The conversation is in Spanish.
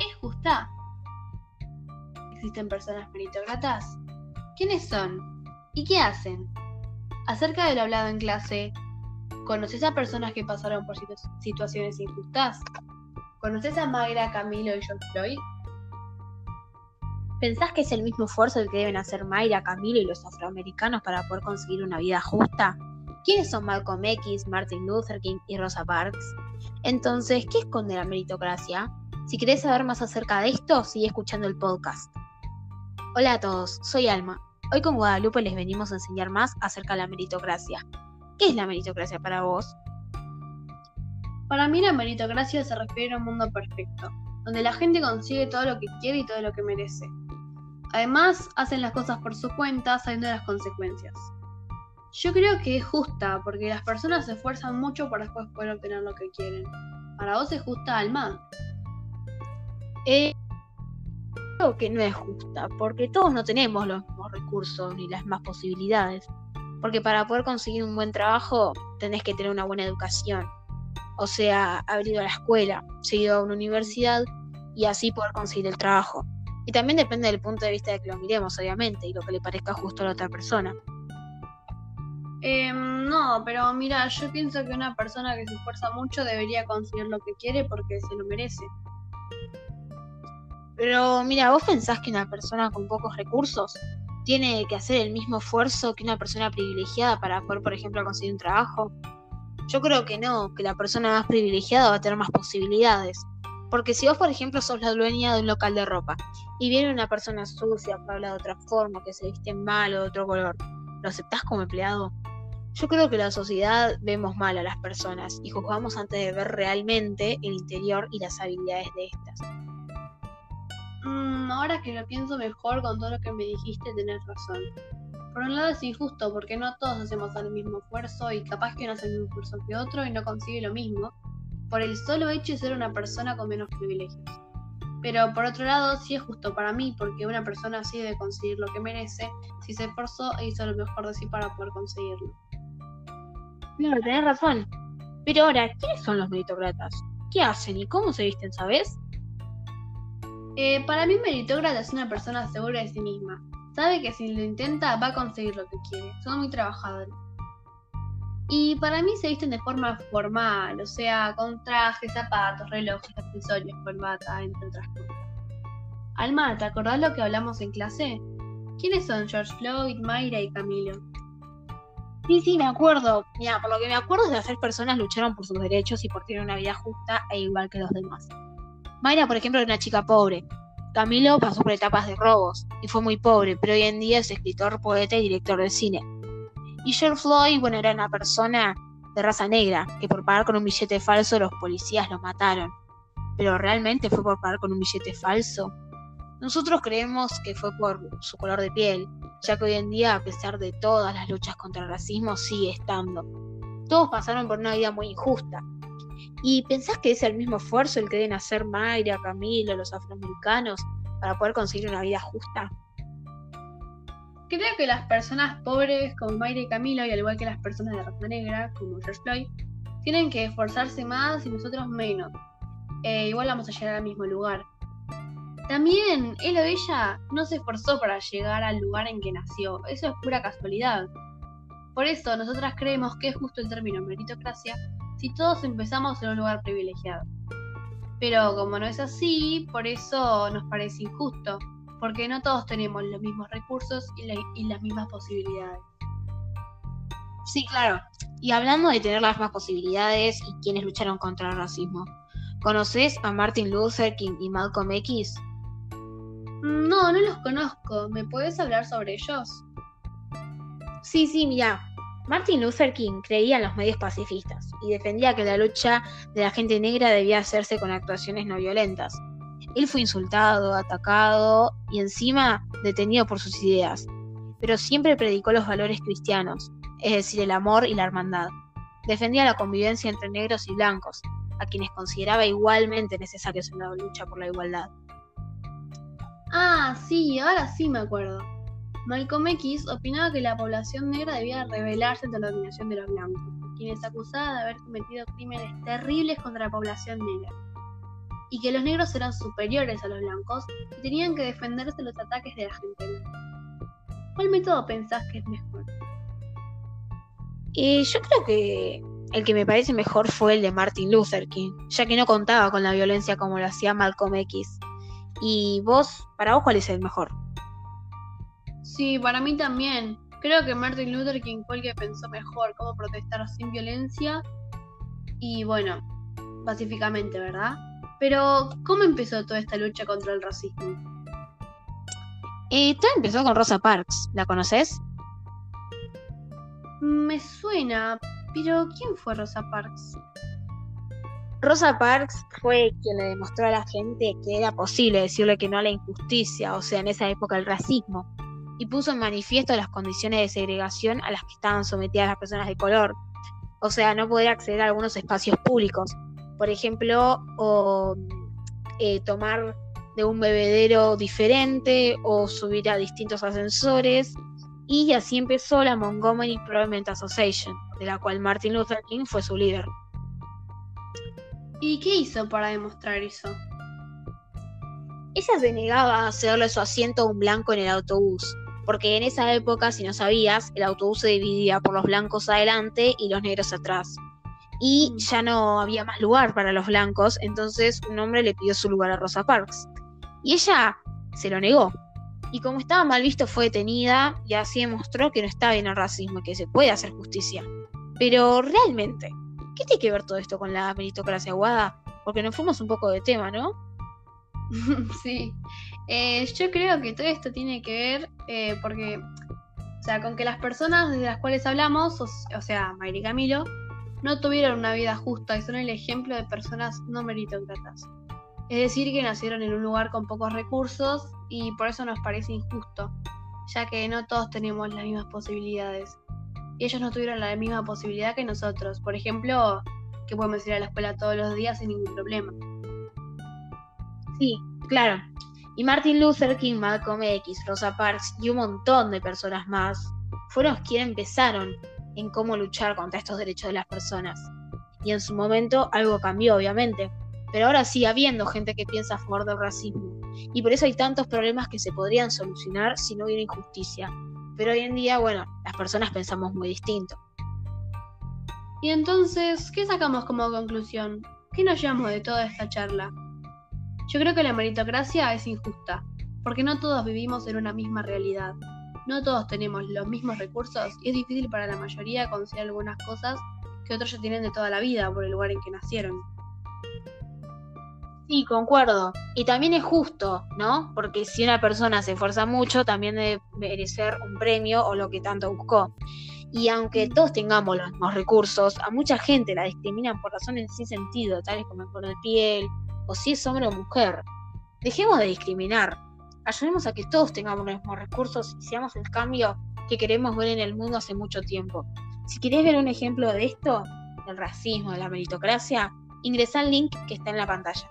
¿Es justa? ¿Existen personas meritocratas? ¿Quiénes son? ¿Y qué hacen? Acerca de lo hablado en clase, ¿conoces a personas que pasaron por situaciones injustas? ¿Conoces a Mayra, Camilo y George Floyd? ¿Pensás que es el mismo esfuerzo el que deben hacer Mayra, Camilo y los afroamericanos para poder conseguir una vida justa? ¿Quiénes son Malcolm X, Martin Luther King y Rosa Parks? Entonces, ¿qué esconde la meritocracia? Si querés saber más acerca de esto, sigue escuchando el podcast. Hola a todos, soy Alma. Hoy con Guadalupe les venimos a enseñar más acerca de la meritocracia. ¿Qué es la meritocracia para vos? Para mí la meritocracia se refiere a un mundo perfecto, donde la gente consigue todo lo que quiere y todo lo que merece. Además, hacen las cosas por su cuenta sabiendo las consecuencias. Yo creo que es justa, porque las personas se esfuerzan mucho para después poder obtener lo que quieren. ¿Para vos es justa, Alma? Eh, creo que no es justa, porque todos no tenemos los mismos recursos ni las mismas posibilidades. Porque para poder conseguir un buen trabajo tenés que tener una buena educación. O sea, haber ido a la escuela, seguido a una universidad y así poder conseguir el trabajo. Y también depende del punto de vista de que lo miremos, obviamente, y lo que le parezca justo a la otra persona. Eh, no, pero mira, yo pienso que una persona que se esfuerza mucho debería conseguir lo que quiere porque se lo merece. Pero mira, ¿vos pensás que una persona con pocos recursos tiene que hacer el mismo esfuerzo que una persona privilegiada para poder, por ejemplo, conseguir un trabajo? Yo creo que no, que la persona más privilegiada va a tener más posibilidades. Porque si vos, por ejemplo, sos la dueña de un local de ropa y viene una persona sucia que habla de otra forma, que se viste mal o de otro color, ¿lo aceptás como empleado? Yo creo que la sociedad vemos mal a las personas y juzgamos antes de ver realmente el interior y las habilidades de estas. Mm, ahora que lo pienso mejor con todo lo que me dijiste, tenés razón. Por un lado es injusto porque no todos hacemos el mismo esfuerzo y capaz que uno hace el mismo esfuerzo que otro y no consigue lo mismo por el solo hecho de ser una persona con menos privilegios. Pero por otro lado, sí es justo para mí, porque una persona así debe conseguir lo que merece si se esforzó e hizo lo mejor de sí para poder conseguirlo. Claro, tenés razón. Pero ahora, ¿quiénes son los meritocratas? ¿Qué hacen y cómo se visten, sabes? Eh, para mí, meritócrata es una persona segura de sí misma. Sabe que si lo intenta, va a conseguir lo que quiere. Son muy trabajadores. Y para mí se visten de forma formal, o sea, con trajes, zapatos, relojes, accesorios, corbata, entre otras cosas. Alma, ¿te acordás lo que hablamos en clase? ¿Quiénes son George Floyd, Mayra y Camilo? Sí, sí, me acuerdo. Mira, por lo que me acuerdo es de las personas lucharon por sus derechos y por tener una vida justa e igual que los demás. Mayra, por ejemplo, era una chica pobre. Camilo pasó por etapas de robos y fue muy pobre, pero hoy en día es escritor, poeta y director de cine. Y Floyd, bueno, era una persona de raza negra, que por pagar con un billete falso los policías lo mataron. Pero realmente fue por pagar con un billete falso. Nosotros creemos que fue por su color de piel, ya que hoy en día, a pesar de todas las luchas contra el racismo, sigue estando. Todos pasaron por una vida muy injusta. ¿Y pensás que es el mismo esfuerzo el que deben hacer Mayra, Camilo, los afroamericanos para poder conseguir una vida justa? Creo que las personas pobres como Mayra y Camilo, y al igual que las personas de raza negra como George Floyd, tienen que esforzarse más y nosotros menos. Eh, igual vamos a llegar al mismo lugar. También él o ella no se esforzó para llegar al lugar en que nació, eso es pura casualidad. Por eso nosotras creemos que es justo el término meritocracia si todos empezamos en un lugar privilegiado. Pero como no es así, por eso nos parece injusto, porque no todos tenemos los mismos recursos y, las mismas posibilidades. Sí, claro. Y hablando de tener las mismas posibilidades y quienes lucharon contra el racismo, ¿conoces a Martin Luther King y Malcolm X? No, no los conozco. ¿Me puedes hablar sobre ellos? Sí, sí, mira. Martin Luther King creía en los medios pacifistas y defendía que la lucha de la gente negra debía hacerse con actuaciones no violentas. Él fue insultado, atacado y encima detenido por sus ideas, pero siempre predicó los valores cristianos, es decir, el amor y la hermandad. Defendía la convivencia entre negros y blancos, a quienes consideraba igualmente necesarios en la lucha por la igualdad. Ah, sí, ahora sí me acuerdo. Malcolm X opinaba que la población negra debía rebelarse ante la dominación de los blancos, quienes acusaban de haber cometido crímenes terribles contra la población negra. Y que los negros eran superiores a los blancos y tenían que defenderse de los ataques de la gente blanca. ¿Cuál método pensás que es mejor? Eh, yo creo que el que me parece mejor fue el de Martin Luther King, ya que no contaba con la violencia como lo hacía Malcolm X. ¿Y vos, para vos, cuál es el mejor? Sí, para mí también. Creo que Martin Luther King fue el que pensó mejor cómo protestar sin violencia y bueno, pacíficamente, ¿verdad? Pero, ¿cómo empezó toda esta lucha contra el racismo? Eh, todo empezó con Rosa Parks, ¿la conoces? Me suena, pero ¿quién fue Rosa Parks? Rosa Parks fue quien le demostró a la gente que era posible decirle que no a la injusticia, o sea, en esa época el racismo, y puso en manifiesto las condiciones de segregación a las que estaban sometidas las personas de color, o sea, no poder acceder a algunos espacios públicos, por ejemplo, o eh, tomar de un bebedero diferente o subir a distintos ascensores. Y así empezó la Montgomery Improvement Association, de la cual Martin Luther King fue su líder. ¿Y qué hizo para demostrar eso? Ella se negaba a cederle su asiento a un blanco en el autobús, porque en esa época, si no sabías, el autobús se dividía por los blancos adelante y los negros atrás. Y mm. ya no había más lugar para los blancos, entonces un hombre le pidió su lugar a Rosa Parks. Y ella se lo negó. Y como estaba mal visto, fue detenida y así demostró que no está bien el racismo y que se puede hacer justicia. Pero realmente, ¿qué tiene que ver todo esto con la meritocracia aguada? Porque nos fuimos un poco de tema, ¿no? sí, eh, yo creo que todo esto tiene que ver eh, porque, o sea, con que las personas de las cuales hablamos, o, sea, Mayri Camilo, no tuvieron una vida justa y son el ejemplo de personas no meritócratas. Es decir, que nacieron en un lugar con pocos recursos y por eso nos parece injusto, ya que no todos tenemos las mismas posibilidades. Y ellos no tuvieron la misma posibilidad que nosotros. Por ejemplo, que podemos ir a la escuela todos los días sin ningún problema. Sí, claro. Y Martin Luther King, Malcolm X, Rosa Parks y un montón de personas más fueron quienes empezaron en cómo luchar contra estos derechos de las personas. Y en su momento algo cambió, obviamente. Pero ahora sigue habiendo gente que piensa a favor del racismo. Y por eso hay tantos problemas que se podrían solucionar si no hubiera injusticia. Pero hoy en día, bueno, las personas pensamos muy distinto. Y entonces, ¿qué sacamos como conclusión? ¿Qué nos llevamos de toda esta charla? Yo creo que la meritocracia es injusta, porque no todos vivimos en una misma realidad. No todos tenemos los mismos recursos y es difícil para la mayoría conseguir algunas cosas que otros ya tienen de toda la vida por el lugar en que nacieron. Sí, concuerdo. Y también es justo, ¿no? Porque si una persona se esfuerza mucho, también debe merecer un premio o lo que tanto buscó. Y aunque todos tengamos los mismos recursos, a mucha gente la discriminan por razones sin sentido, tales como el color de piel, o si es hombre o mujer. Dejemos de discriminar. Ayudemos a que todos tengamos los mismos recursos y seamos el cambio que queremos ver en el mundo hace mucho tiempo. Si querés ver un ejemplo de esto, del racismo, de la meritocracia, ingresa al link que está en la pantalla.